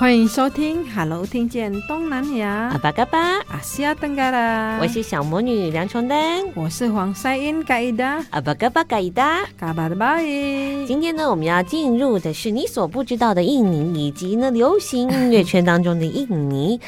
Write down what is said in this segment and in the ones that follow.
欢迎收听《Hello，听见东南亚》。阿巴嘎巴，阿西亚登嘎啦，我是小魔女梁琼丹，我是黄赛英嘎伊达，阿巴嘎巴嘎伊达，嘎巴的巴伊。今天呢，我们要进入的是你所不知道的印尼，以及呢，流行音乐圈当中的印尼。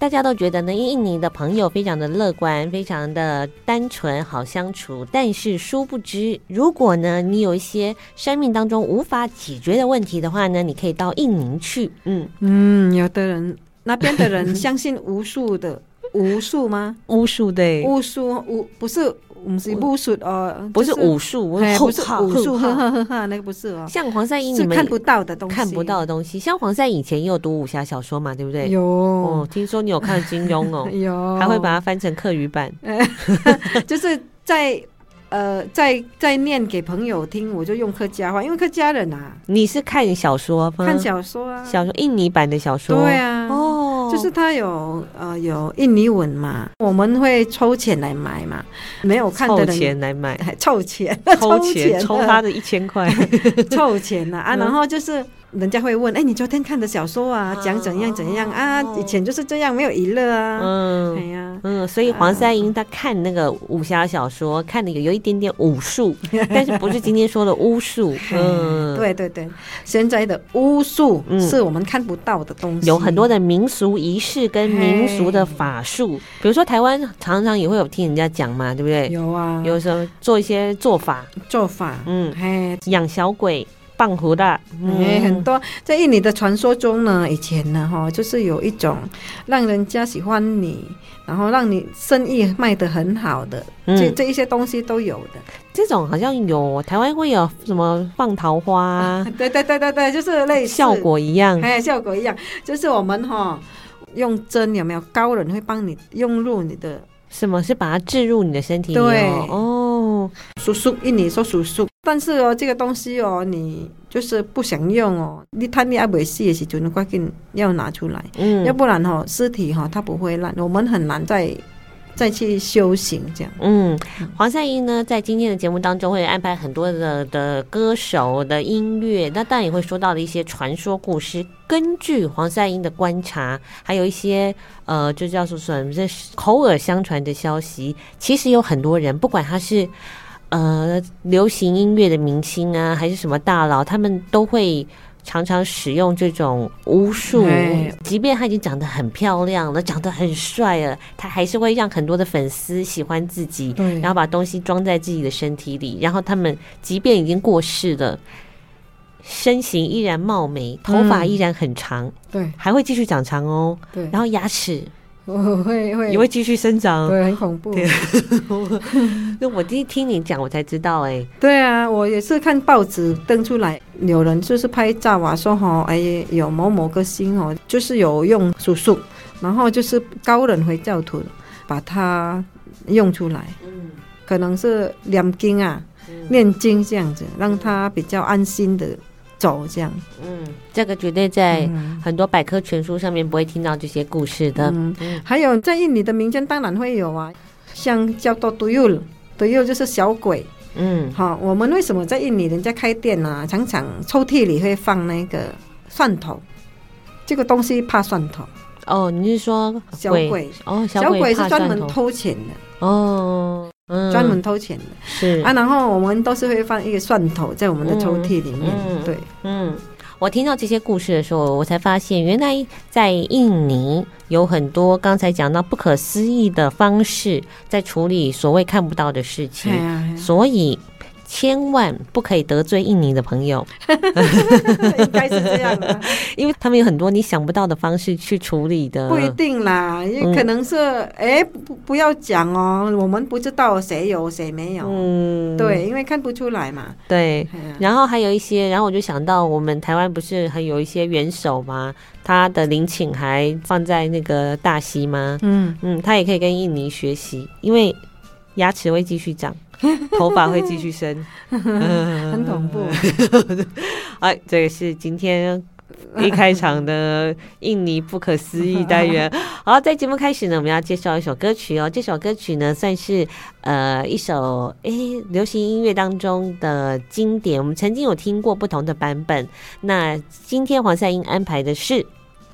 大家都觉得呢，印尼的朋友非常的乐观，非常的单纯，好相处。但是殊不知，如果呢，你有一些生命当中无法解决的问题的话呢，你可以到印尼去。嗯嗯，有的人那边的人相信无数的无数吗？巫术对，巫术巫不是。不是武术哦，不是武术，不是武术，呵呵呵呵，那个不是哦。像黄赛英，你们看不到的东西，看不到的东西。像黄赛以前也有读武侠小说嘛，对不对？有哦，听说你有看金庸哦，有，还会把它翻成客语版，就是在呃，在在念给朋友听，我就用客家话，因为客家人啊。你是看小说，看小说啊，小说印尼版的小说，对啊，哦。就是他有呃有印尼文嘛，我们会抽钱来买嘛，没有看的人钱来买，凑钱，凑钱，抽他的一千块，凑钱呐啊，然后就是。人家会问：“哎，你昨天看的小说啊，讲怎样怎样啊？以前就是这样，没有娱乐啊。”嗯，哎呀，嗯，所以黄三英他看那个武侠小说，看的有有一点点武术，但是不是今天说的巫术。嗯，对对对，现在的巫术是我们看不到的东西，有很多的民俗仪式跟民俗的法术。比如说台湾常常也会有听人家讲嘛，对不对？有啊，有时候做一些做法，做法，嗯，嘿，养小鬼。棒湖的，嗯，很多在印尼的传说中呢，以前呢，哈，就是有一种让人家喜欢你，然后让你生意卖得很好的，这、嗯、这一些东西都有的。这种好像有台湾会有什么放桃花、啊，对对对对对，就是类似。效果一样，哎，效果一样，就是我们哈用针有没有？高人会帮你用入你的。什么？是把它置入你的身体里？对。哦，叔叔，印尼说叔叔，但是哦，这个东西哦，你就是不想用哦，你太你爱维系的时候，你赶紧要拿出来，嗯，要不然哈、哦，尸体哈、哦，它不会烂，我们很难再再去修行这样。嗯，黄赛音呢，在今天的节目当中会安排很多的的歌手的音乐，那当然也会说到的一些传说故事。根据黄赛音的观察，还有一些呃，就叫做什么这口耳相传的消息，其实有很多人，不管他是呃流行音乐的明星啊，还是什么大佬，他们都会。常常使用这种巫术，即便他已经长得很漂亮了，长得很帅了，他还是会让很多的粉丝喜欢自己，然后把东西装在自己的身体里，然后他们即便已经过世了，身形依然貌美，头发依然很长，对，还会继续长长哦，对，然后牙齿。我 会会也会继续生长，对，很恐怖。那 我第一听你讲，我才知道哎。对啊，我也是看报纸登出来，有人就是拍照啊，说哈，哎，有某某个星哦，就是有用术数，然后就是高人回教徒把它用出来，嗯，可能是念经啊，念经这样子，让他比较安心的。走这样，嗯，这个绝对在很多百科全书上面不会听到这些故事的。嗯，还有在印尼的民间当然会有啊，像叫做 Tuyul，Tuyul 就是小鬼。嗯，好，我们为什么在印尼人家开店呢、啊？常常抽屉里会放那个蒜头，这个东西怕蒜头。哦，你是说小鬼？哦，小鬼是专门偷钱的。哦。专门偷钱的，是。啊，然后我们都是会放一个蒜头在我们的抽屉里面，嗯、对，嗯，我听到这些故事的时候，我才发现，原来在印尼有很多刚才讲到不可思议的方式，在处理所谓看不到的事情，所以。千万不可以得罪印尼的朋友，应该是这样的，因为他们有很多你想不到的方式去处理的。不一定啦，也可能是哎、嗯，不不要讲哦，我们不知道谁有谁没有。嗯，对，因为看不出来嘛。对，然后还有一些，然后我就想到，我们台湾不是还有一些元首吗？他的陵寝还放在那个大溪吗？嗯嗯，他也可以跟印尼学习，因为牙齿会继续长。头发会继续生，很恐怖。哎，这个是今天一开场的印尼不可思议单元。好，在节目开始呢，我们要介绍一首歌曲哦。这首歌曲呢，算是呃一首哎流行音乐当中的经典。我们曾经有听过不同的版本。那今天黄赛英安排的是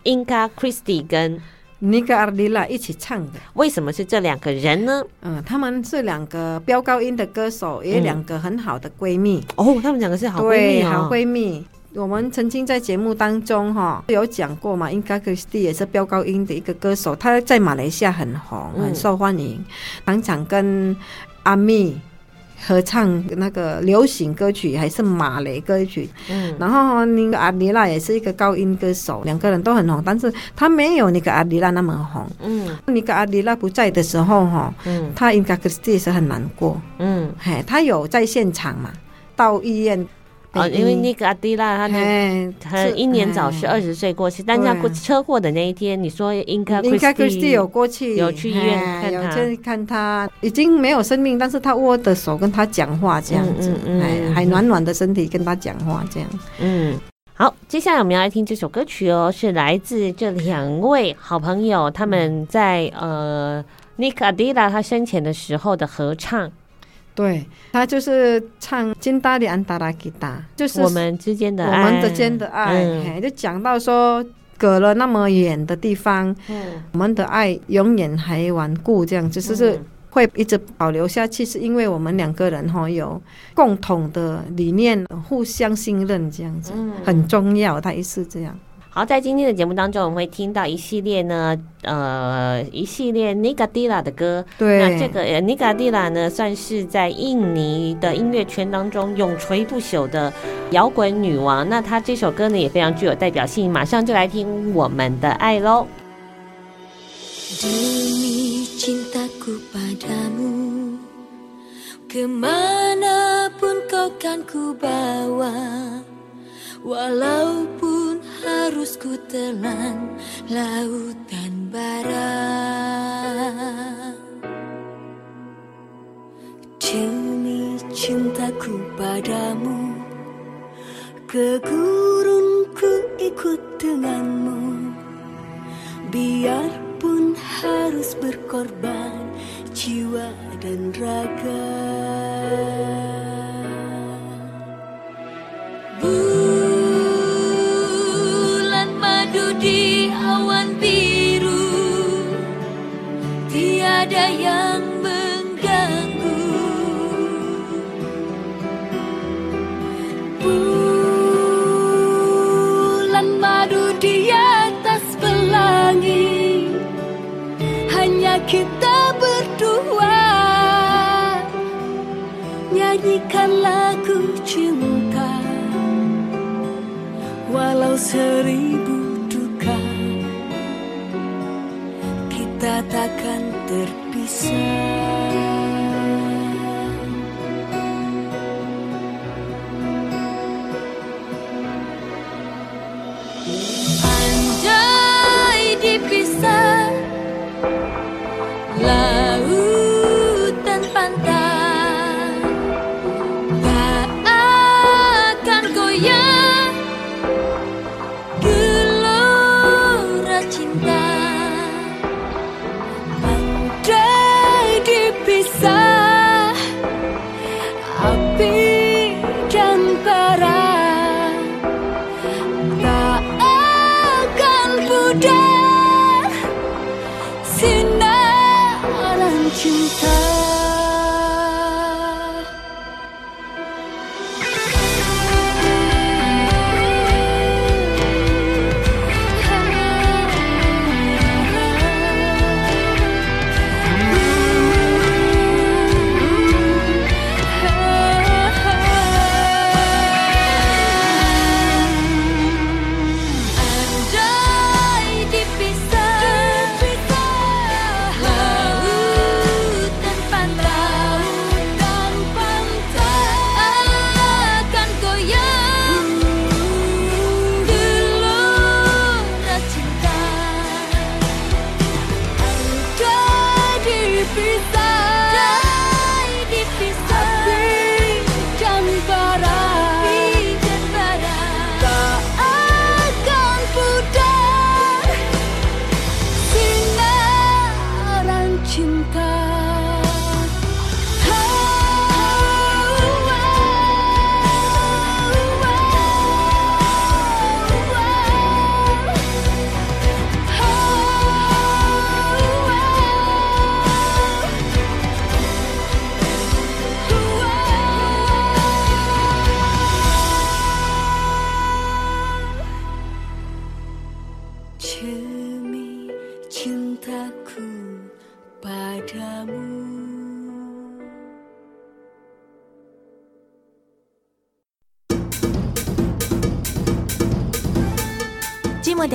Inka Christie 跟。尼格阿迪拉一起唱的，为什么是这两个人呢？嗯，他们是两个飙高音的歌手，也两个很好的闺蜜。嗯、哦，他们两个是好闺蜜、哦、好闺蜜。我们曾经在节目当中哈有讲过嘛，应该克斯蒂也是飙高音的一个歌手，他在马来西亚很红，很受欢迎，常常跟阿密。合唱那个流行歌曲还是马雷歌曲，嗯，然后那个阿迪拉也是一个高音歌手，两个人都很红，但是他没有那个阿迪拉那么红，嗯，那个阿迪拉不在的时候哈，嗯，他应该是是很难过，嗯，嘿，他有在现场嘛，到医院。哦，因为那个阿迪拉，他他英年早逝，二十岁过世。但是他过车祸的那一天，你说应该应该 Christie 有过去，有去医院看他，有去看他，已经没有生命，但是他握的手跟他讲话这样子，嗯嗯，还暖暖的身体跟他讲话这样。嗯，好，接下来我们要来听这首歌曲哦，是来自这两位好朋友他们在呃 Nick Adila 他生前的时候的合唱。对，他就是唱《金达里安达拉吉达》，就是我们之间的爱，我们之间的爱，嗯、就讲到说隔了那么远的地方，嗯、我们的爱永远还顽固，这样就是是会一直保留下去，是因为我们两个人哈有共同的理念，互相信任，这样子、嗯、很重要。他也是这样。好，在今天的节目当中，我们会听到一系列呢，呃，一系列尼加迪拉的歌。对，那这个尼加迪拉呢，算是在印尼的音乐圈当中永垂不朽的摇滚女王。那她这首歌呢，也非常具有代表性。马上就来听《我们的爱》喽。Harus ku telan lautan bara. Demi cintaku padamu Ke gurunku ikut denganmu. Biarpun harus berkorban jiwa dan raga tiada yang mengganggu. Bulan madu di atas pelangi Hanya kita berdua. Nyanyikan lagu cinta. Walau seribu kita takkan terpisah.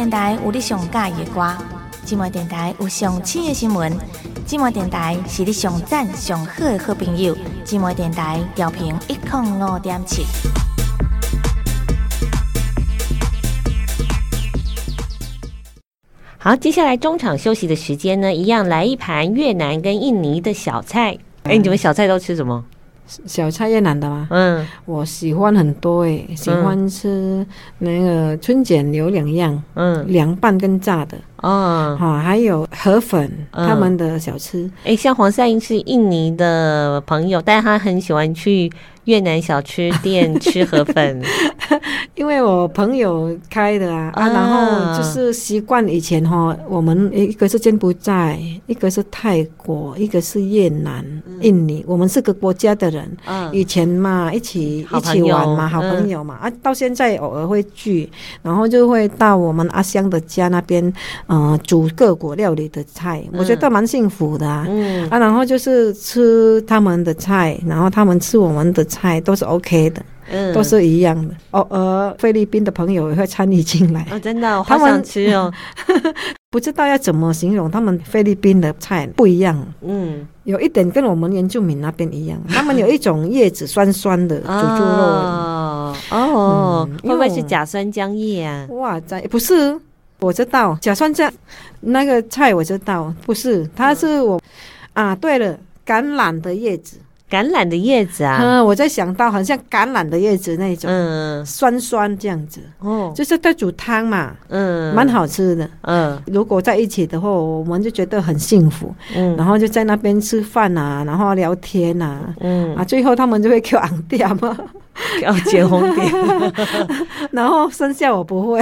电台有你上喜欢的歌，寂寞电台有上新的新闻，寂寞电台是你上赞上好的好朋友，寂寞电台调频一零五点七。好，接下来中场休息的时间呢，一样来一盘越南跟印尼的小菜。哎、你们小菜都吃什么？小菜越南的吗？嗯，我喜欢很多诶、欸，喜欢吃那个春卷有两样，嗯，凉拌跟炸的，哦，好，还有河粉，嗯、他们的小吃。哎、欸，像黄赛英是印尼的朋友，但他很喜欢去。越南小吃店吃河粉，因为我朋友开的啊，啊，然后就是习惯以前哈，我们一个是柬埔寨，一个是泰国，一个是越南、印尼，我们四个国家的人，以前嘛一起一起玩嘛，好朋友嘛，啊，到现在偶尔会聚，然后就会到我们阿香的家那边，嗯，煮各国料理的菜，我觉得蛮幸福的啊，啊，然后就是吃他们的菜，然后他们吃我们的。菜都是 OK 的，嗯，都是一样的。偶尔菲律宾的朋友也会参与进来，哦，真的，我好想吃哦。不知道要怎么形容他们菲律宾的菜不一样，嗯，有一点跟我们原住民那边一样，他们有一种叶子酸酸的煮猪肉，哦，哦，会不会是假酸浆叶啊？哇塞，不是，我知道假酸酱那个菜我知道，不是，它是我啊，对了，橄榄的叶子。橄榄的叶子啊，嗯，我在想到好像橄榄的叶子那种，嗯，酸酸这样子，哦，就是在煮汤嘛，嗯，蛮好吃的，嗯，如果在一起的话，我们就觉得很幸福，嗯，然后就在那边吃饭啊，然后聊天啊，嗯，啊，最后他们就会给我 昂掉嘛。要结红点，然后剩下我不会。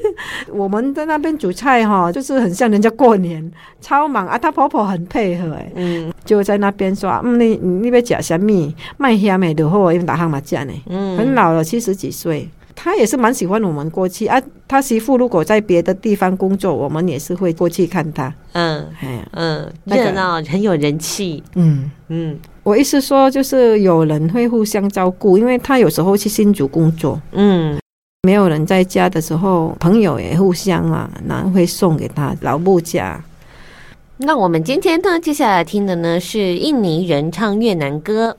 我们在那边煮菜哈，就是很像人家过年，超忙啊。她婆婆很配合哎，嗯，就在那边说，嗯，你你要吃什么？卖虾米的货，因为打哈麻将呢，嗯，很老了，七十几岁。他也是蛮喜欢我们过去啊。他媳妇如果在别的地方工作，我们也是会过去看他。嗯，哎嗯，热闹，很有人气。嗯嗯，我意思说，就是有人会互相照顾，因为他有时候去新竹工作。嗯，没有人在家的时候，朋友也互相啊，然后会送给他老木家。那我们今天呢，接下来听的呢是印尼人唱越南歌。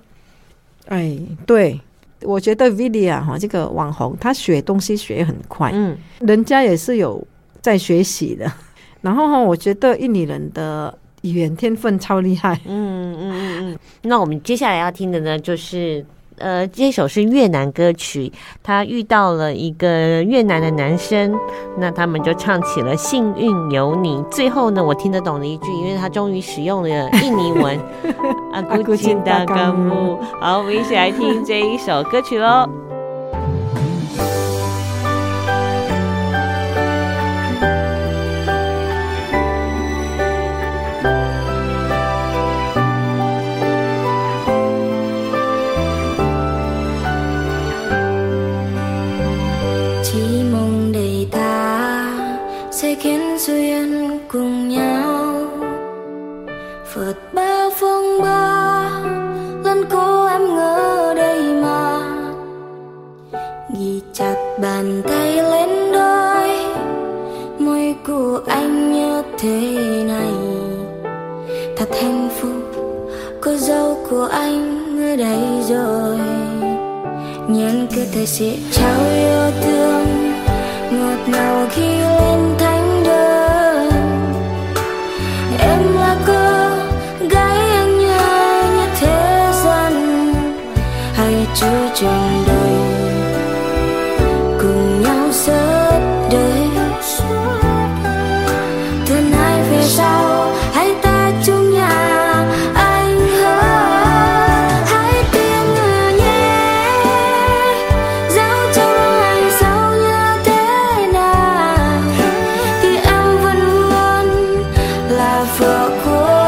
哎，对。我觉得 Vidia 哈这个网红，他学东西学很快，嗯，人家也是有在学习的。然后哈，我觉得印尼人的语言天分超厉害，嗯嗯嗯嗯。那我们接下来要听的呢，就是。呃，这首是越南歌曲，他遇到了一个越南的男生，那他们就唱起了《幸运有你》。最后呢，我听得懂了一句，因为他终于使用了印尼文，阿古金达甘木。好，我们一起来听这一首歌曲喽。bàn tay lên đôi, môi của anh như thế này. Thật hạnh phúc cô dâu của anh ở đây rồi. Nhưng cứ thể sẽ trao yêu thương, ngọt ngào khi lên thánh đường. Em là cô gái anh nhớ như thế gian, hay chưa trọng 跨过。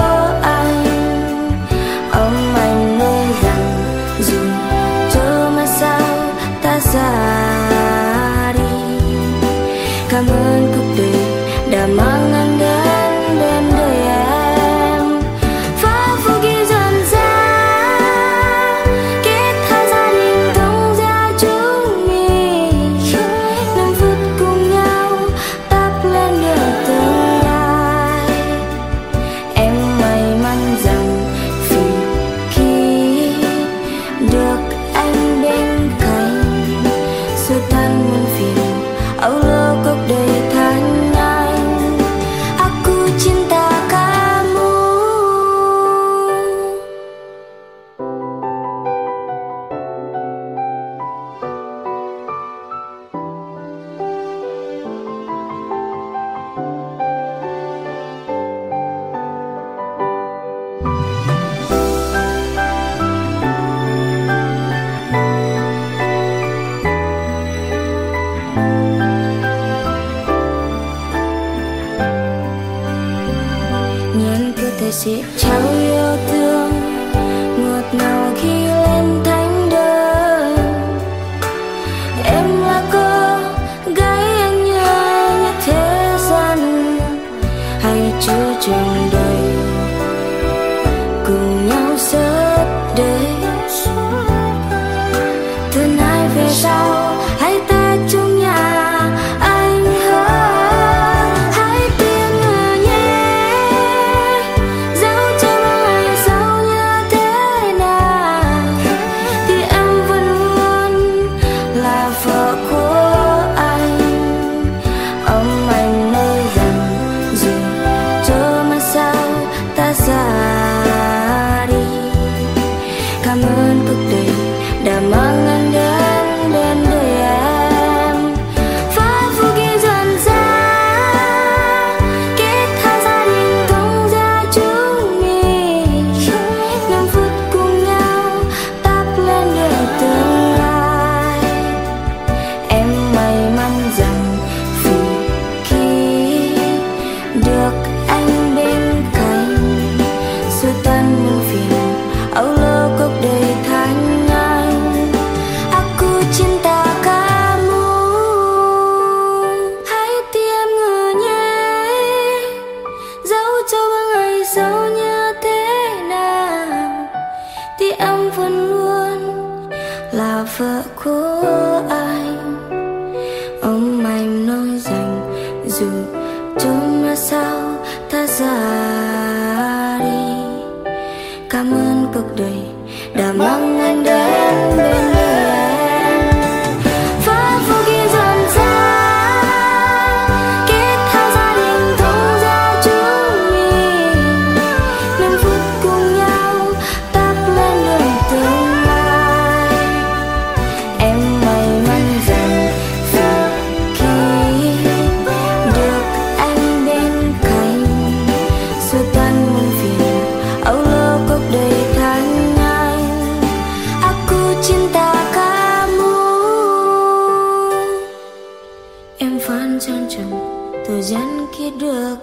thời gian kia được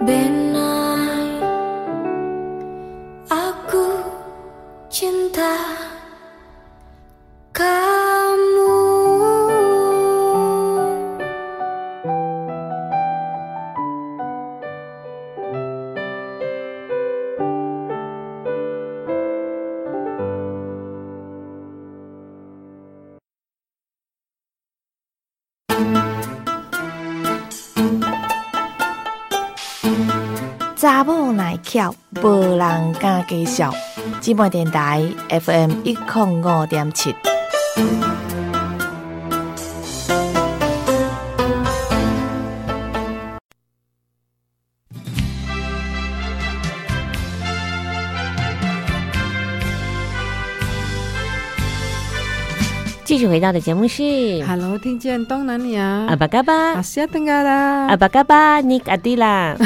bên anh 巧，无人敢介绍。姊妹电台 FM 一零五点七。续回到的节目是 Hello，听见东南亚阿巴嘎巴阿西亚登嘎啦阿巴嘎巴尼阿迪啦。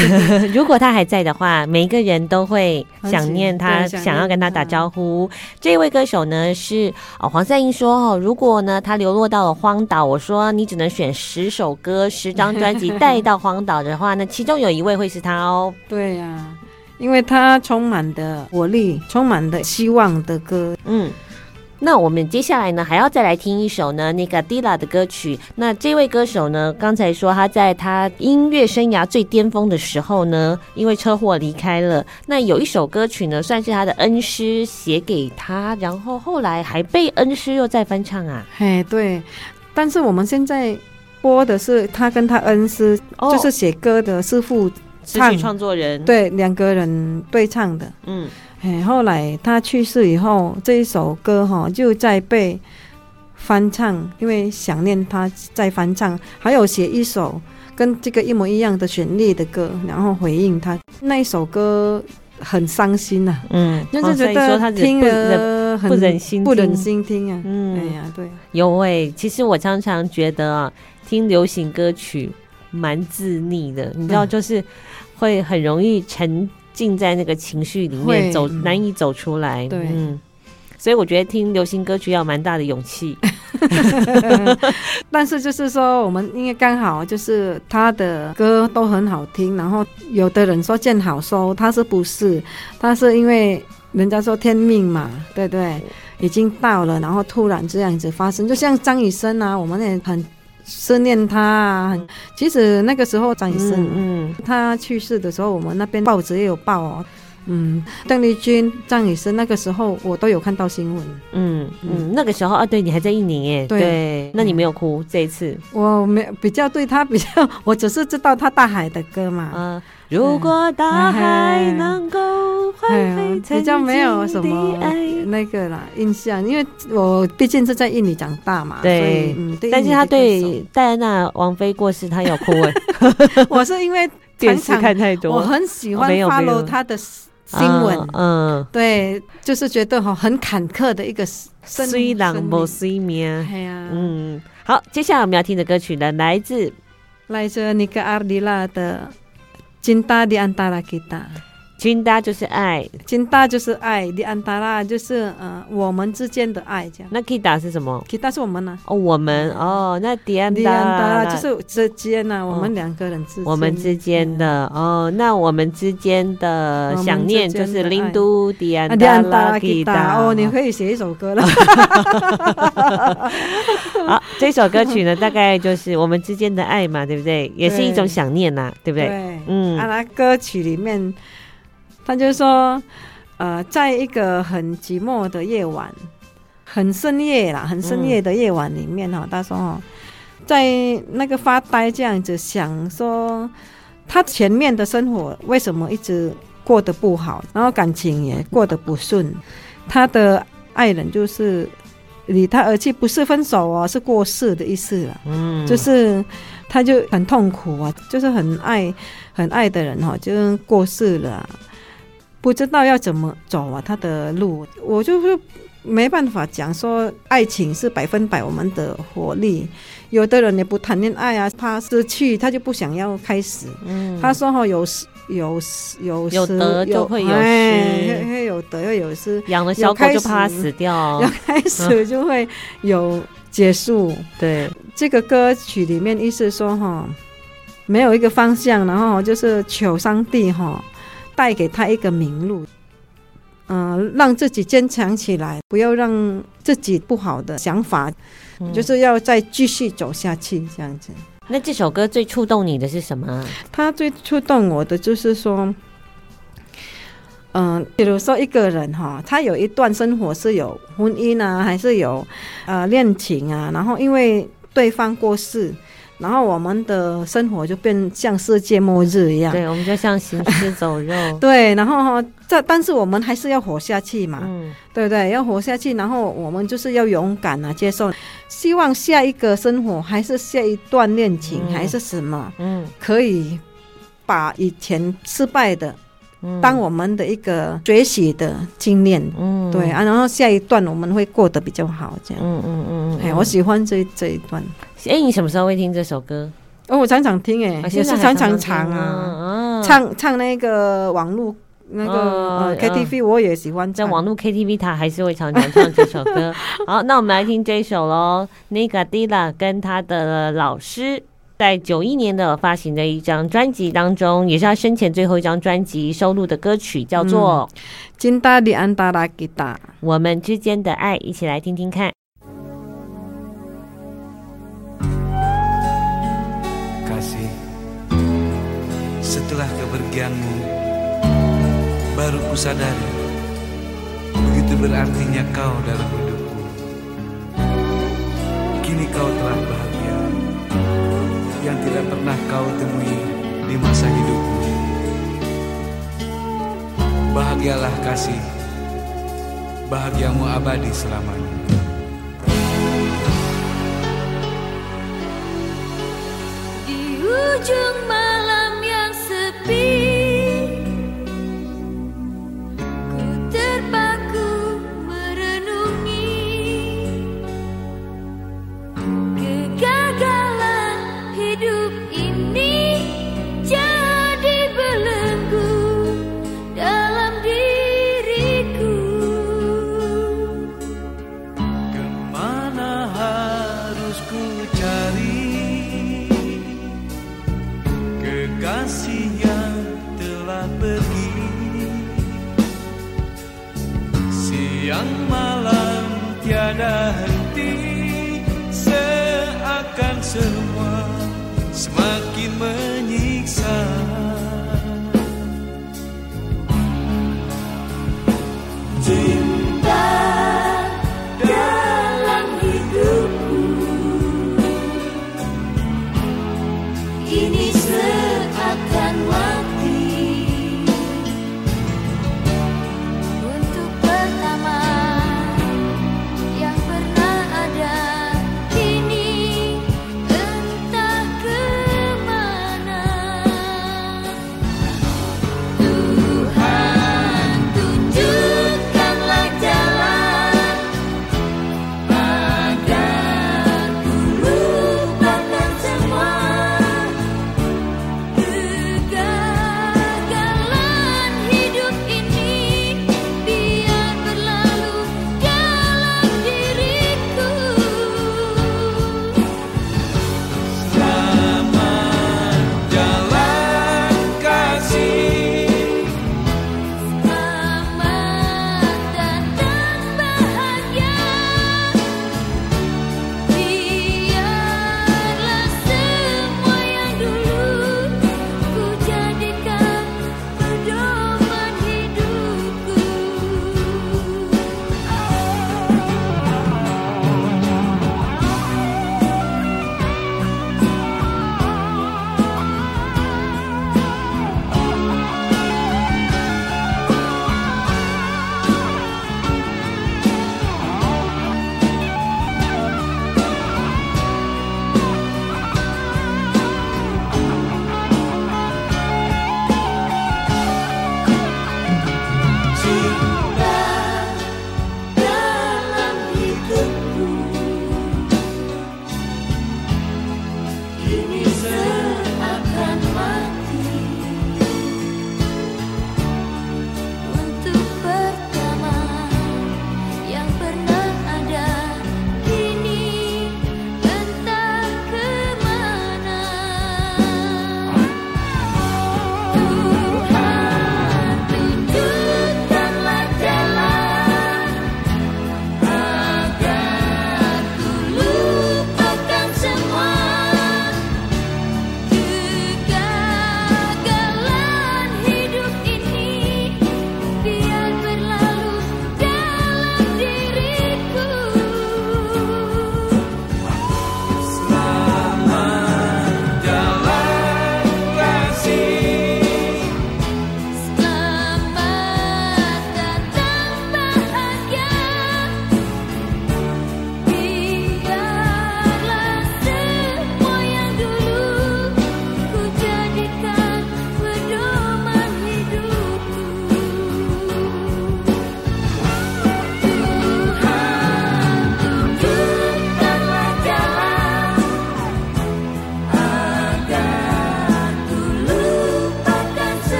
如果他还在的话，每一个人都会想念他，想要跟他打招呼。这位歌手呢是哦，黄赛英说哦，如果呢他流落到了荒岛，我说你只能选十首歌、十张专辑带到荒岛的话，那其中有一位会是他哦。对呀、啊，因为他充满的活力，充满的希望的歌，嗯。那我们接下来呢，还要再来听一首呢，那个迪拉的歌曲。那这位歌手呢，刚才说他在他音乐生涯最巅峰的时候呢，因为车祸离开了。那有一首歌曲呢，算是他的恩师写给他，然后后来还被恩师又再翻唱啊。嘿，对。但是我们现在播的是他跟他恩师，哦、就是写歌的师傅唱，词曲创作人，对，两个人对唱的，嗯。哎，后来他去世以后，这一首歌哈就在被翻唱，因为想念他，在翻唱。还有写一首跟这个一模一样的旋律的歌，然后回应他。那一首歌很伤心呐、啊，嗯，就是觉得听了很不忍心，不忍心听啊。嗯，哎呀，对，有诶。其实我常常觉得啊，听流行歌曲蛮自溺的，你知道，就是会很容易沉。浸在那个情绪里面走，难以走出来。对，嗯，所以我觉得听流行歌曲要蛮大的勇气。但是就是说，我们因为刚好就是他的歌都很好听，然后有的人说见好收，他是不是？他是因为人家说天命嘛，对对，已经到了，然后突然这样子发生，就像张雨生啊，我们也很。思念他啊！其实那个时候张雨生，嗯，嗯，他去世的时候，我们那边报纸也有报哦。嗯，邓丽君、张雨生那个时候我都有看到新闻。嗯嗯，那个时候啊，对你还在印尼耶？对，对，那你没有哭这一次？我没比较对他比较，我只是知道他大海的歌嘛。嗯，如果大海能够换回比较没有什么那个啦印象，因为我毕竟是在印尼长大嘛。对，嗯，但是他对戴安娜王妃过世，他有哭哎。我是因为电视看太多，我很喜欢 follow 他的。新闻、啊，嗯，对，就是觉得哈很坎坷的一个虽然无睡眠，嗯，好，接下来我们要听的歌曲呢，来自来自尼克阿迪拉的《Cinta di Antara Kita》。金达就是爱，金达就是爱，迪安达拉就是呃我们之间的爱这样。那 Kita 是什么？Kita 是我们呢、啊？哦，我们哦，那迪安达拉就是之间呢、啊，我们两个人之间、哦。我们之间的哦，那我们之间的想念就是林都迪安达拉 Kita 哦，你可以写一首歌了。好，这首歌曲呢，大概就是我们之间的爱嘛，对不对？也是一种想念呐，对不对？对，嗯，啊，那歌曲里面。他就说，呃，在一个很寂寞的夜晚，很深夜啦，很深夜的夜晚里面哈，嗯、他说哈，在那个发呆这样子想说，他前面的生活为什么一直过得不好，然后感情也过得不顺，他的爱人就是离他而去，不是分手哦，是过世的意思了，嗯，就是他就很痛苦啊，就是很爱很爱的人哈，就过世了。不知道要怎么走啊，他的路，我就是没办法讲说爱情是百分百我们的活力。有的人也不谈恋爱啊，怕失去，他就不想要开始。嗯，他说哈，有时有时有有得就会有失，哎、有得又有失。养了小狗就怕它死掉，要开始就会有结束。嗯、对，这个歌曲里面意思说哈，没有一个方向，然后就是求上帝哈。带给他一个明路，嗯、呃，让自己坚强起来，不要让自己不好的想法，嗯、就是要再继续走下去，这样子。那这首歌最触动你的是什么？他最触动我的就是说，嗯、呃，比如说一个人哈，他有一段生活是有婚姻啊，还是有呃恋情啊，然后因为对方过世。然后我们的生活就变像世界末日一样，对，我们就像行尸走肉。对，然后哈，这但是我们还是要活下去嘛，嗯，对不对？要活下去，然后我们就是要勇敢啊，接受，希望下一个生活还是下一段恋情，嗯、还是什么，嗯，可以把以前失败的当我们的一个学习的经验，嗯，对啊，然后下一段我们会过得比较好，这样，嗯嗯嗯。哎，我喜欢这这一段。哎，你什么时候会听这首歌？哦，我常常听，哎，也是常常唱啊，唱唱那个网络那个 KTV，我也喜欢在网络 KTV，他还是会常常唱这首歌。好，那我们来听这首喽 Niga Dila 跟他的老师。在九一年的发行的一张专辑当中，也是他生前最后一张专辑收录的歌曲，叫做《金达里安达拉吉达》，我们之间的爱，一起来听听看。Yang Baru kusadari Begitu berartinya kau dalam hidupku Kini kau telah bahagia Yang tidak pernah kau temui di masa hidupku. Bahagialah kasih Bahagiamu abadi selamanya Di ujung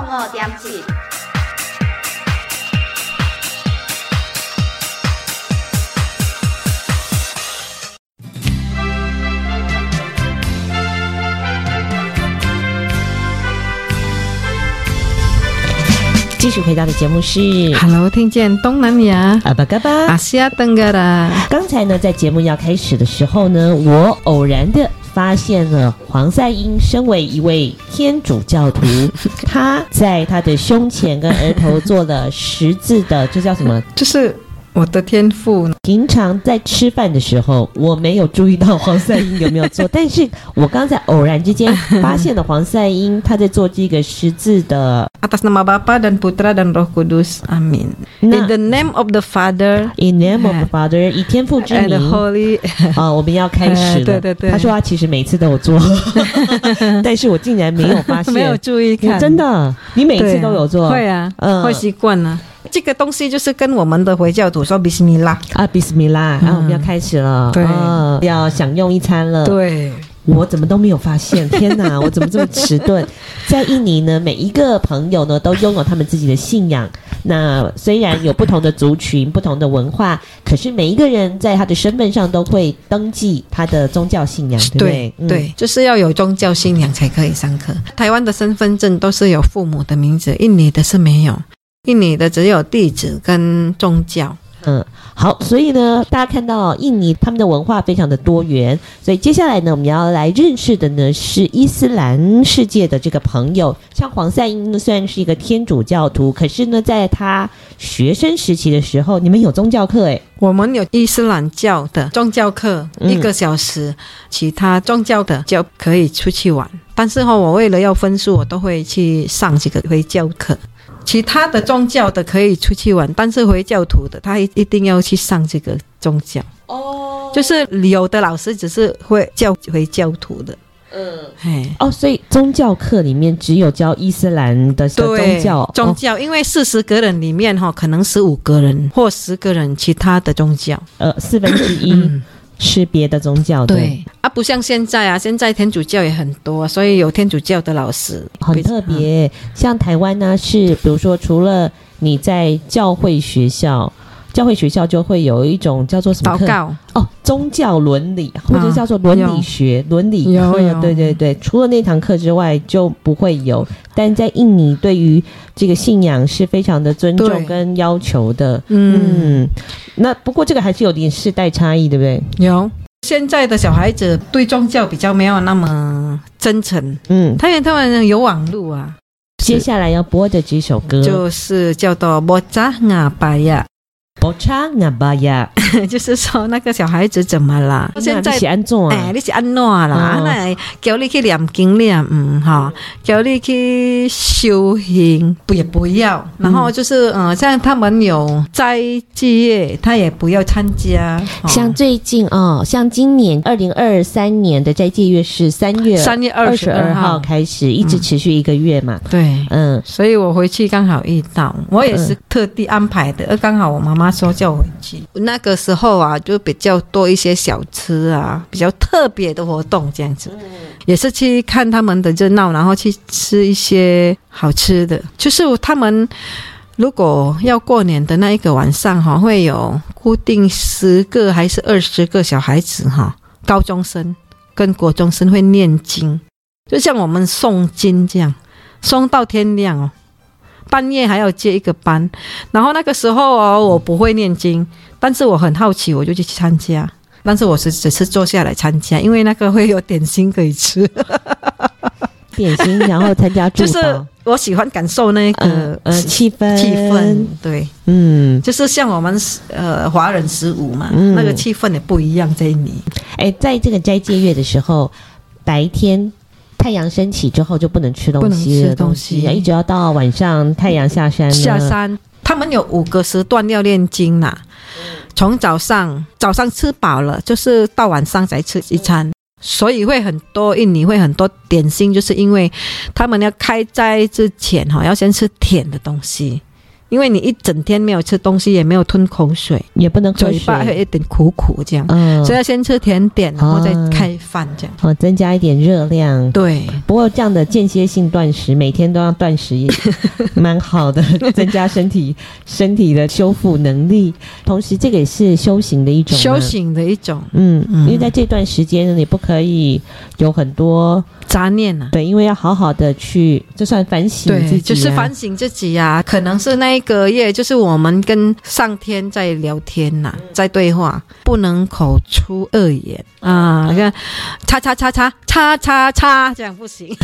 五点七。继续回到的节目是 Hello，听见东南亚阿巴嘎巴阿西亚登嘎啦。刚才呢，在节目要开始的时候呢，我偶然的发现了黄赛英身为一位天主教徒，他在他的胸前跟额头做了十字的，这叫什么？就是。我的天赋。平常在吃饭的时候，我没有注意到黄赛英有没有做，但是我刚才偶然之间发现了黄赛英他在做这个十字的。Atas nama Bapa dan Putra dan Roh Kudus. Amin. In the name of the Father. In name of the Father. 以天父之名。And Holy. 啊，我们要开始了。对对对。他说他其实每次都有做，但是我竟然没有发现，没有注意看。真的，你每次都有做？会啊，嗯，会习惯了。这个东西就是跟我们的回教徒说比斯米拉啊，比斯米拉，然后我们要开始了，对，要享用一餐了。对，我怎么都没有发现，天哪，我怎么这么迟钝？在印尼呢，每一个朋友呢都拥有他们自己的信仰。那虽然有不同的族群、不同的文化，可是每一个人在他的身份上都会登记他的宗教信仰，对不对？对，就是要有宗教信仰才可以上课。台湾的身份证都是有父母的名字，印尼的是没有。印尼的只有地址跟宗教，嗯，好，所以呢，大家看到印尼他们的文化非常的多元，所以接下来呢，我们要来认识的呢是伊斯兰世界的这个朋友，像黄赛英呢，虽然是一个天主教徒，可是呢，在他学生时期的时候，你们有宗教课诶，我们有伊斯兰教的宗教课一个小时，嗯、其他宗教的就可以出去玩，但是哈，我为了要分数，我都会去上这个回教课。其他的宗教的可以出去玩，但是回教徒的他一一定要去上这个宗教。哦。就是有的老师只是会教回教徒的，嗯，嘿，哦，所以宗教课里面只有教伊斯兰的宗教，宗教，因为四十个人里面哈，可能十五个人或十个人其他的宗教，呃，四分之一。是别的宗教，对，对啊，不像现在啊，现在天主教也很多，所以有天主教的老师很特别。嗯、像台湾呢，是比如说，除了你在教会学校。教会学校就会有一种叫做什么课？祷告哦，宗教伦理或者叫做伦理学、啊、伦理课。对对对，除了那堂课之外就不会有。但在印尼，对于这个信仰是非常的尊重跟要求的。嗯，嗯，那不过这个还是有点世代差异，对不对？有，现在的小孩子对宗教比较没有那么真诚。嗯，他们他们有网络啊。接下来要播的几首歌就是叫做《Bocah Ngabayar》。不差那巴呀，就是说那个小孩子怎么了？现在是安怎啊？哎，你是安怎啦？那叫你去念经念，嗯哈，叫你去修行，不也不要。然后就是嗯，像他们有斋戒月，他也不要参加。像最近哦，像今年二零二三年的斋戒月是三月三月二十二号开始，一直持续一个月嘛。对，嗯，所以我回去刚好遇到，我也是特地安排的，而刚好我妈妈。说叫我回去，那个时候啊，就比较多一些小吃啊，比较特别的活动这样子，也是去看他们的热闹，然后去吃一些好吃的。就是他们如果要过年的那一个晚上哈，会有固定十个还是二十个小孩子哈，高中生跟国中生会念经，就像我们诵经这样，诵到天亮哦。半夜还要接一个班，然后那个时候哦，我不会念经，但是我很好奇，我就去参加。但是我是只是坐下来参加，因为那个会有点心可以吃，点心，然后参加就是我喜欢感受那个呃，呃气氛，气氛对，嗯，就是像我们呃华人十五嘛，嗯、那个气氛也不一样在你。哎，在这个斋戒月的时候，白天。太阳升起之后就不能吃东西，吃东西，一直要到晚上太阳下山。下山，他们有五个时段要念经呐，从早上早上吃饱了，就是到晚上才吃一餐，所以会很多印尼会很多点心，就是因为他们要开斋之前哈，要先吃甜的东西，因为你一整天没有吃东西，也没有吞口水，也不能喝嘴巴会有一点苦苦这样，嗯，所以要先吃甜点，然后再开饭这样，哦，增加一点热量。对，不过这样的间歇性断食，每天都要断食也 蛮好的，增加身体身体的修复能力。同时，这个也是修行的一种，修行的一种。嗯，嗯因为在这段时间呢，你不可以有很多杂念啊。对，因为要好好的去，就算反省自己，啊，就是反省自己呀，啊。可能是那一个月，就是我们跟上天在聊天呐，在对话，不能口出恶言啊。你看，叉叉叉叉叉叉叉，这样不行。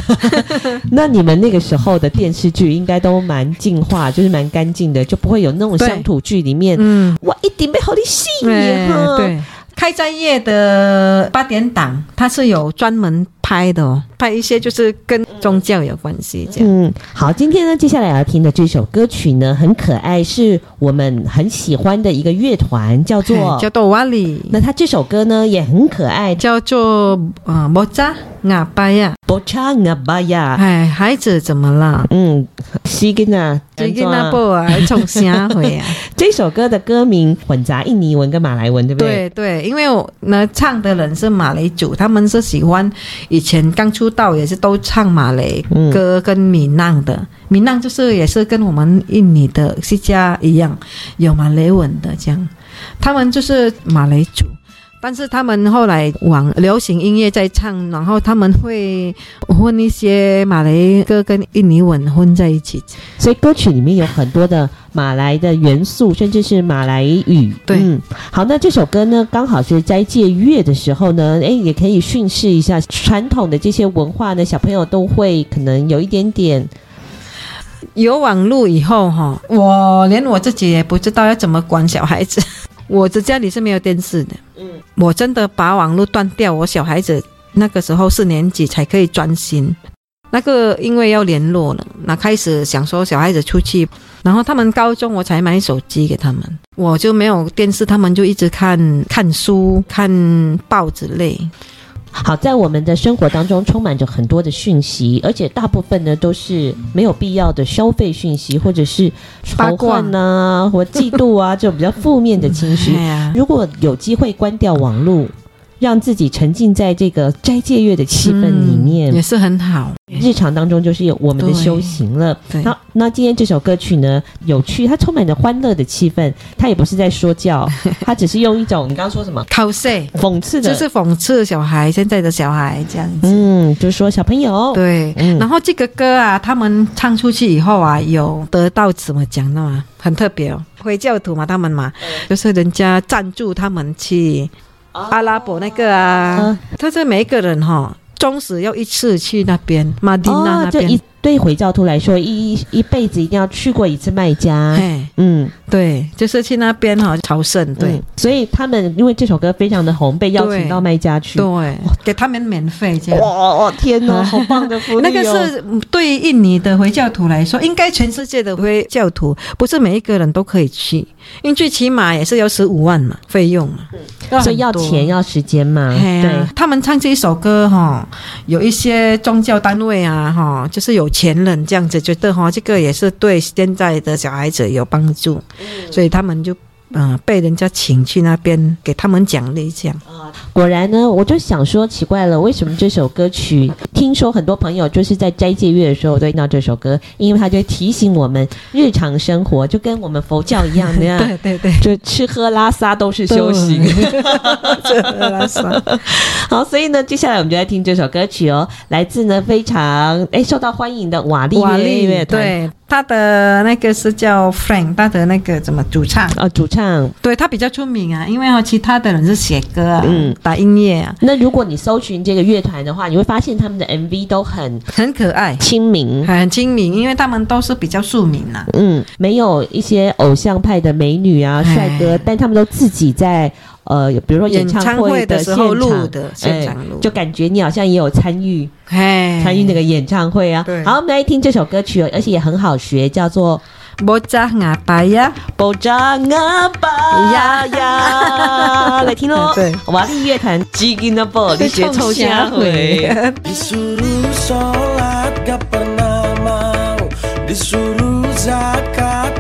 那你们那个时候的电视剧应该都蛮净化，就是蛮干净的，就不会有那种乡土剧里面，嗯，我一定被好的戏对。开斋夜的八点档，它是有专门拍的哦，拍一些就是跟宗教有关系这样。嗯，好，今天呢，接下来要听的这首歌曲呢，很可爱，是我们很喜欢的一个乐团，叫做 叫做瓦里。那他这首歌呢也很可爱，叫做啊莫扎阿巴呀，莫扎阿巴呀。哎，孩子怎么了？嗯，西根啊，西根啊，不啊，从啥回啊？这首歌的歌名混杂印尼文跟马来文，对不对？对对，因为我呢唱的人是马来族，他们是喜欢。以前刚出道也是都唱马来歌跟闽南的，闽南就是也是跟我们印尼的西家一样有马来文的这样，他们就是马来族，但是他们后来往流行音乐在唱，然后他们会混一些马来歌跟印尼文混在一起，所以歌曲里面有很多的。马来的元素，甚至是马来语。对，嗯，好，那这首歌呢，刚好是斋戒月的时候呢，诶，也可以训示一下传统的这些文化呢，小朋友都会可能有一点点。有网络以后，哈，我连我自己也不知道要怎么管小孩子。我的家里是没有电视的，嗯，我真的把网络断掉，我小孩子那个时候四年级才可以专心。那个因为要联络了，那开始想说小孩子出去，然后他们高中我才买手机给他们，我就没有电视，他们就一直看看书、看报纸类。好，在我们的生活当中充满着很多的讯息，而且大部分呢都是没有必要的消费讯息，或者是仇恨啊或嫉妒啊这种比较负面的情绪。如果有机会关掉网络。让自己沉浸在这个斋戒月的气氛里面，嗯，也是很好。日常当中就是有我们的修行了。那，那今天这首歌曲呢，有趣，它充满着欢乐的气氛。它也不是在说教，它只是用一种你刚刚说什么？考试讽刺的，就是讽刺小孩，现在的小孩这样子。嗯，就是说小朋友对。嗯，然后这个歌啊，他们唱出去以后啊，有得到怎么讲的嘛？很特别哦，回教徒嘛，他们嘛，就是人家赞助他们去。阿拉伯那个啊，他这每一个人哈，终始要一次去那边马丁娜那边。对回教徒来说，一一辈子一定要去过一次麦加。嗯，对，就是去那边哈朝圣。对、嗯，所以他们因为这首歌非常的红，被邀请到麦加去。对，对给他们免费这样。哇，天哪，好棒的福利、哦！那个是对于印尼的回教徒来说，应该全世界的回教徒不是每一个人都可以去，因为最起码也是要十五万嘛费用嘛、嗯，所以要钱要时间嘛。对，他们唱这一首歌哈，有一些宗教单位啊哈，就是有。前人这样子觉得哈，这个也是对现在的小孩子有帮助，所以他们就嗯、呃、被人家请去那边给他们奖励这样。果然呢，我就想说奇怪了，为什么这首歌曲听说很多朋友就是在斋戒月的时候都听到这首歌，因为它就提醒我们日常生活就跟我们佛教一样的呀，对对对，就吃喝拉撒都是修行，吃喝拉撒。好，所以呢，接下来我们就来听这首歌曲哦，来自呢非常诶受到欢迎的瓦力乐乐团。对。他的那个是叫 Frank，他的那个怎么主唱？哦，主唱，对他比较出名啊，因为哦，其他的人是写歌啊，嗯，打音乐啊。那如果你搜寻这个乐团的话，你会发现他们的 MV 都很很可爱、亲民，很亲民，因为他们都是比较庶民呐、啊。嗯，没有一些偶像派的美女啊、帅哥，但他们都自己在。呃，比如说演唱会的时候录的现场录，就感觉你好像也有参与，参与那个演唱会啊。好，我们来听这首歌曲，而且也很好学，叫做《Bocah Ngabaya》，Bocah Ngabaya，来听喽。对，瓦力乐团，Jiginabo，你学臭虾会。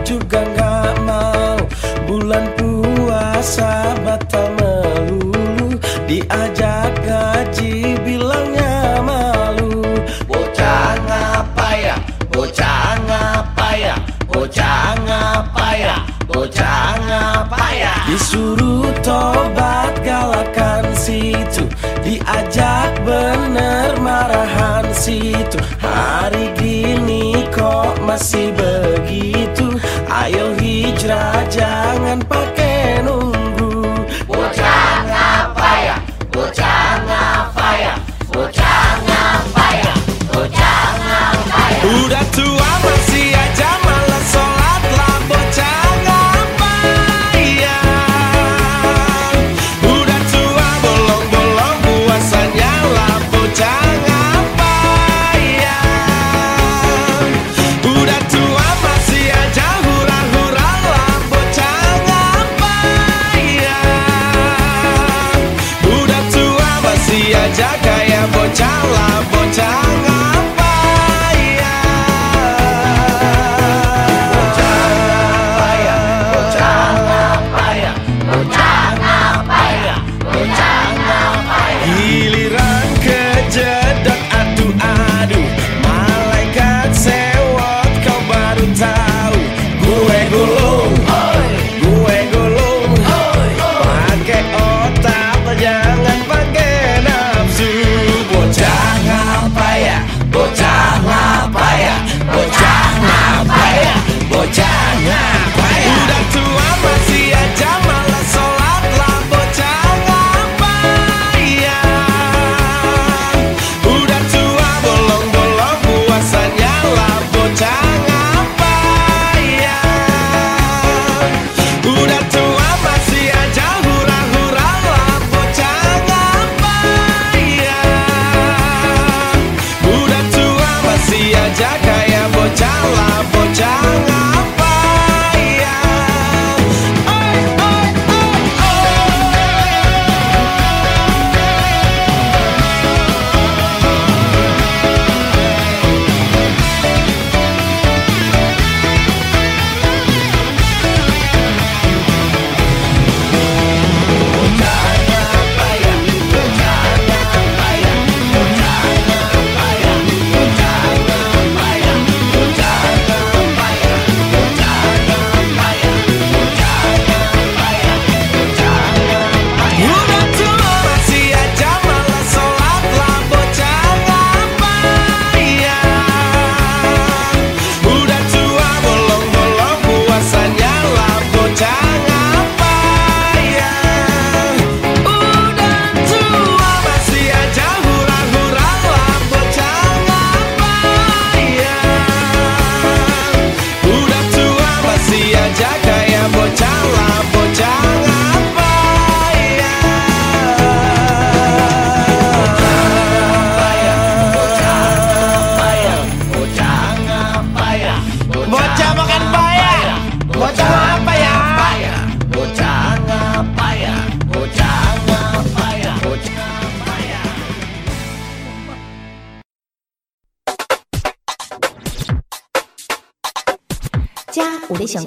juga nggak mau Bulan puasa batal melulu. Diajak gaji bilangnya malu. Bocah ngapa ya, bocah ngapa ya? Bocah ngapa ya, bocah ngapa ya? Disuruh tobat galakan situ. Diajak bener marahan situ. Hari gini kok masih begitu. Ayo hijrah jangan pakai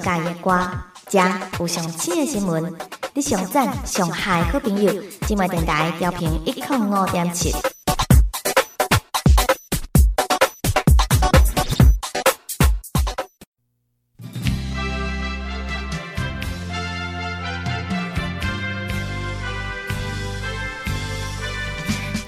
大热歌，遮有上新的新闻，你上赞上嗨好朋友，今麦电台调频一零五点七。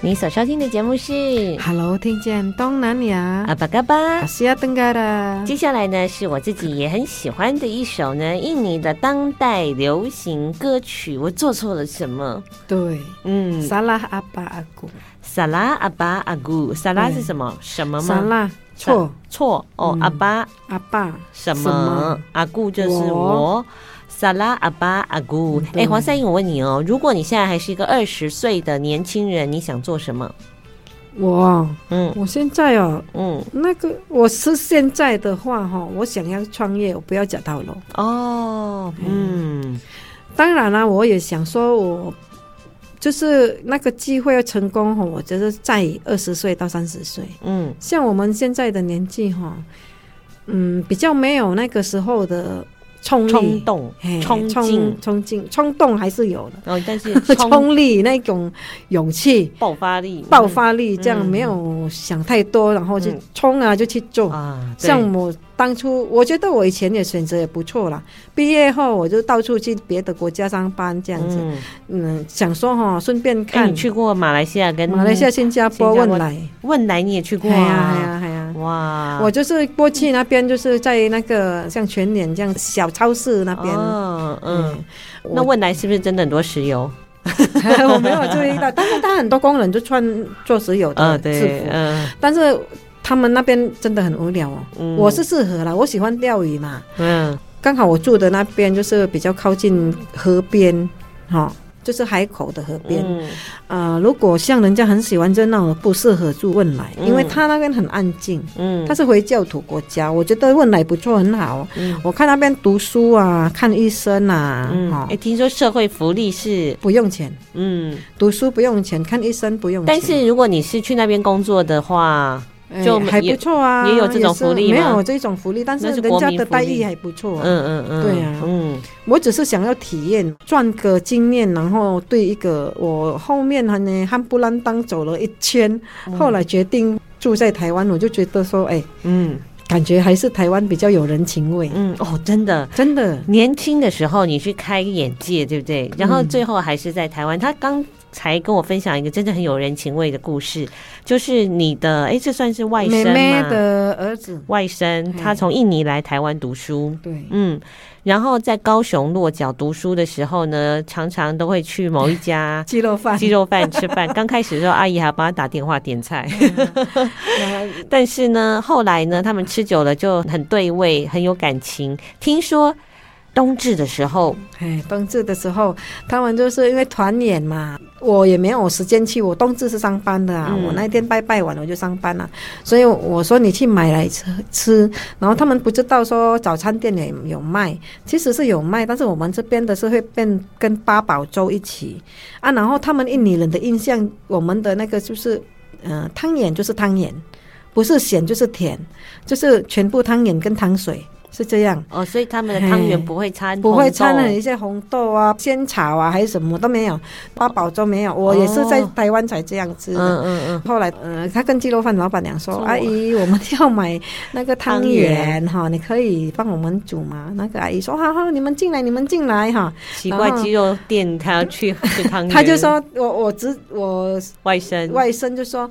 你所收听的节目是 Hello，听见东南亚阿巴嘎巴。Asia Tenggara，接下来呢，是我自己也很喜欢的一首呢，印尼的当代流行歌曲。我做错了什么？对，嗯，Salah apa aku？萨拉阿巴阿古，萨拉是什么？什么吗？Salah 错错哦，嗯阿巴阿巴什什么么？阿古就是我我。萨拉阿巴阿姑，哎，对黄赛英，我问你哦，如果你现在还是一个二十岁的年轻人，你想做什么？我嗯我现在哦，嗯，那个我是现在的话哈，我想要创业，我不要假到楼。哦，嗯当然啦、我也想说我就是那个机会要成功哈，我觉得在二十岁到三十岁。嗯像我们现在的年纪哈，嗯，比较没有那个时候的。冲冲动、冲冲、冲劲、冲动还是有的，哦，但是 冲力那种勇气、爆发力、爆发力，这样没有想太多，然后就冲啊，就去做。啊。像我当初，我觉得我以前也选择也不错啦。毕业后我就到处去别的国家上班，这样子，嗯，想说哈，顺便看。你去过马来西亚跟马来西亚、新加坡、汶莱，汶莱你也去过啊？哇！我就是过去那边，就是在那个像全联这样小超市那边。嗯嗯，那汶莱是不是真的很多石油？我没有注意到，但是他很多工人就穿做石油的制服。嗯，但是他们那边真的很无聊哦。我是适合啦，我喜欢钓鱼嘛。嗯，刚好我住的那边就是比较靠近河边，哈。就是海口的河边，嗯、呃，如果像人家很喜欢这那种，不适合住汶莱，嗯、因为他那边很安静，嗯，他是回教徒国家，我觉得汶莱不错，很好。嗯，我看那边读书啊，看医生啊，嗯，哎、哦，听说社会福利是不用钱，嗯，读书不用钱，看医生不用钱。但是如果你是去那边工作的话。就还不错啊，也有这种福利吗？没有这种福利，但是人家的待遇还不错。嗯嗯嗯，对啊，嗯，我只是想要体验，赚个经验，然后对一个我后面呢，汉不兰当走了一圈，后来决定住在台湾，我就觉得说，哎，嗯，感觉还是台湾比较有人情味。嗯哦，真的真的，年轻的时候你去开眼界，对不对？然后最后还是在台湾，他刚。才跟我分享一个真的很有人情味的故事，就是你的哎，这算是外甥吗？妹妹的儿子，外甥，他从印尼来台湾读书，对，嗯，然后在高雄落脚读书的时候呢，常常都会去某一家 鸡肉饭、鸡肉饭吃饭。刚开始的时候，阿姨还帮他打电话点菜，但是呢，后来呢，他们吃久了就很对味，很有感情。听说。冬至的时候，哎，冬至的时候，他们就是因为团圆嘛，我也没有时间去，我冬至是上班的啊，嗯、我那天拜拜完我就上班了，所以我说你去买来吃吃，然后他们不知道说早餐店里有卖，其实是有卖，但是我们这边的是会变跟八宝粥一起。啊，然后他们印尼人的印象，我们的那个就是，嗯、呃，汤圆就是汤圆，不是咸就是甜，就是全部汤圆跟汤水。是这样哦，所以他们的汤圆不会掺不会掺了一些红豆啊、仙草啊，还是什么都没有，八宝粥没有。我也是在台湾才这样吃的。嗯嗯嗯。后来，呃，他跟鸡肉饭老板娘说：“阿姨，我们要买那个汤圆 哈，你可以帮我们煮吗？”那个阿姨说：“好好，你们进来，你们进来哈。”奇怪，鸡肉店他要去吃汤圆。他就说：“我我只我外甥外甥就说。”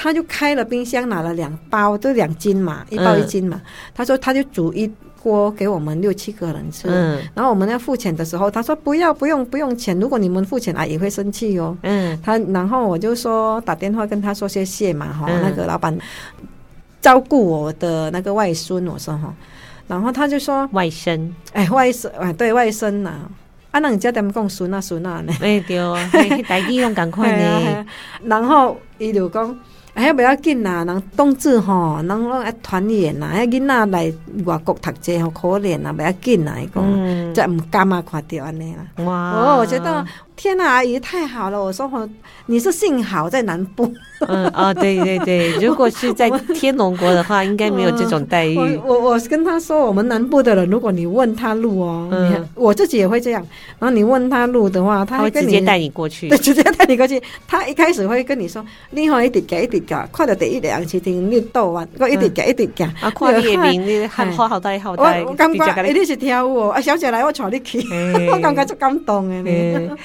他就开了冰箱，拿了两包，都两斤嘛，一包一斤嘛。嗯、他说他就煮一锅给我们六七个人吃。嗯，然后我们要付钱的时候，他说不要不用不用钱，如果你们付钱，阿姨会生气哦。嗯，他然后我就说打电话跟他说谢谢嘛哈，嗯、那个老板照顾我的那个外孙，我说哈，然后他就说外甥，哎外甥啊对外甥呐，啊那你叫他们讲孙啊孙啊呢？哎对啊，大家用赶快呢。然后伊就讲。还不要紧啦，人冬至吼，人拢爱团圆啦，还囡仔来外国读册好可怜啦，不要紧啦，伊讲，这毋甘啊看着安尼啦。哇，哦，我觉得。天呐，阿姨太好了！我说我你是幸好在南部。嗯啊，对对对，如果是在天龙国的话，应该没有这种待遇。我我，我跟他说，我们南部的人，如果你问他路哦，嗯，我自己也会这样。然后你问他路的话，他会直接带你过去。对，直接带你过去。他一开始会跟你说，你好，一直走一直走，快到第一两次听你到啊，我一直走一直走。啊，快你的名，你好好好带好带。我感觉一定是跳舞，啊，小姐来，我带你去。我感觉就感动的呢。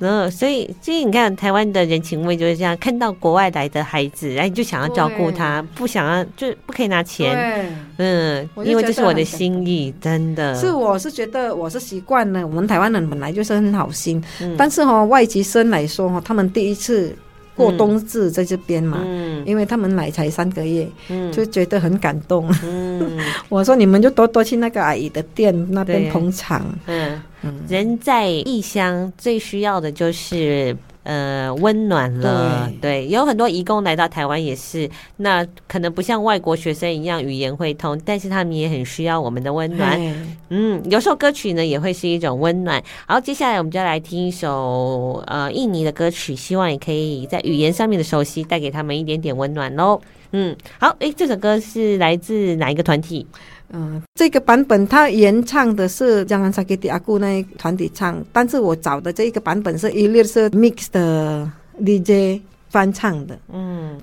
嗯，所以，所以你看，台湾的人情味就是这样，看到国外来的孩子，然后你就想要照顾他，不想要就不可以拿钱。嗯，因为这是我的心意，真的。是，我是觉得我是习惯了，我们台湾人本来就是很好心，但是哈，外籍生来说哈，他们第一次。过冬至在这边嘛，嗯、因为他们来才三个月，嗯、就觉得很感动。嗯、我说你们就多多去那个阿姨的店那边捧场。嗯，嗯。人在异乡最需要的就是呃温暖了。对，对，有很多移工来到台湾也是，那可能不像外国学生一样语言会通，但是他们也很需要我们的温暖。嗯，有时候歌曲呢也会是一种温暖。好，接下来我们就来听一首呃印尼的歌曲，希望也可以在语言上面的熟悉带给他们一点点温暖喽。嗯，好，诶，这首歌是来自哪一个团体？嗯，这个版本他原唱的是江南萨给迪阿姑那团体唱，但是我找的这一个版本是一列是 mix 的 DJ 翻唱的。嗯，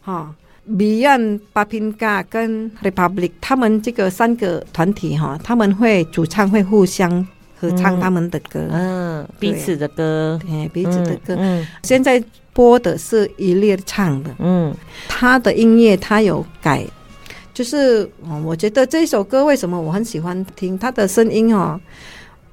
好、哦、，Beyond、Papinka 跟 Republic 他们这个三个团体哈、哦，他们会主唱会互相合唱他们的歌，嗯，嗯彼此的歌，对，彼此的歌。嗯，现在播的是一列唱的，嗯，他的音乐他有改。就是，我觉得这首歌为什么我很喜欢听？它的声音哦，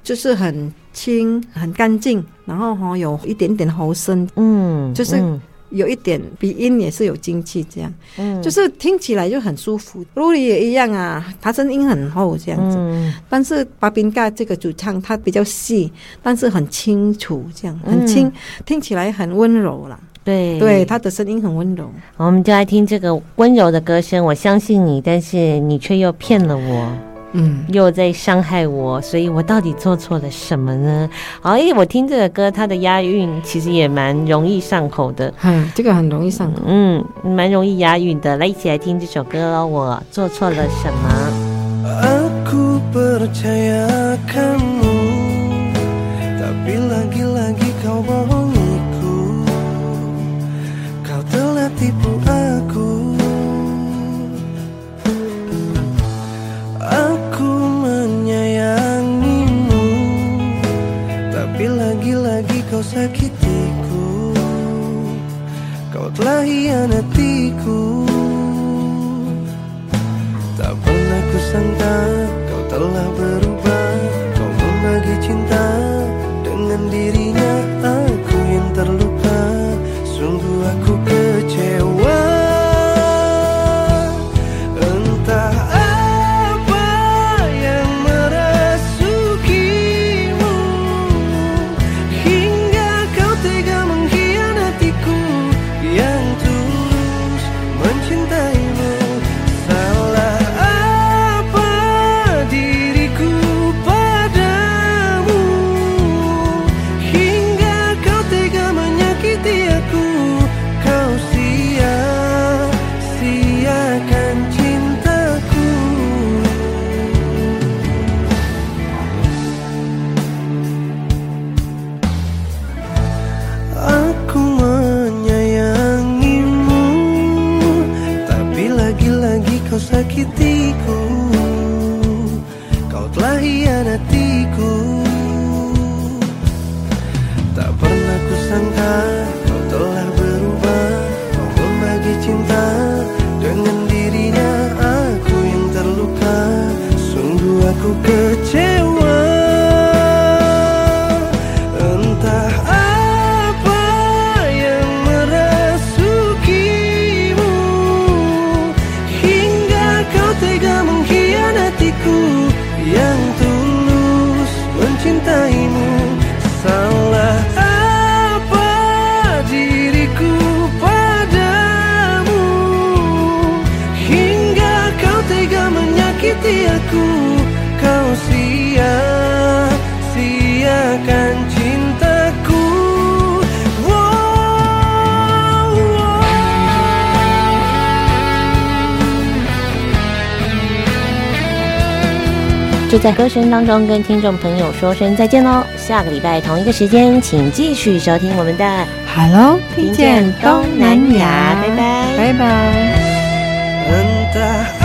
就是很轻、很干净，然后哈有一点点喉声，嗯，就是有一点鼻音也是有精气，这样，嗯，就是听起来就很舒服。露丽也一样啊，他声音很厚这样子，嗯，但是巴宾嘎这个主唱他比较细，但是很清楚，这样很轻，听起来很温柔啦。对对，他的声音很温柔，我们就来听这个温柔的歌声。我相信你，但是你却又骗了我，嗯，又在伤害我，所以我到底做错了什么呢？好，因为我听这个歌，它的押韵其实也蛮容易上口的，嗯，这个很容易上口，嗯，蛮容易押韵的。来，一起来听这首歌喽。我做错了什么？Aku percaya kamu, tapi lagi-lagi kau bohong. Tipu aku. Aku menyayangimu Tapi lagi-lagi kau sakitiku. Kau telah hianatiku. Tak pernah kusangka kau telah berubah. Kau membagi cinta dengan dirinya 就在歌声当中跟听众朋友说声再见喽！下个礼拜同一个时间，请继续收听我们的 Hello，听见东南亚，拜拜，拜拜。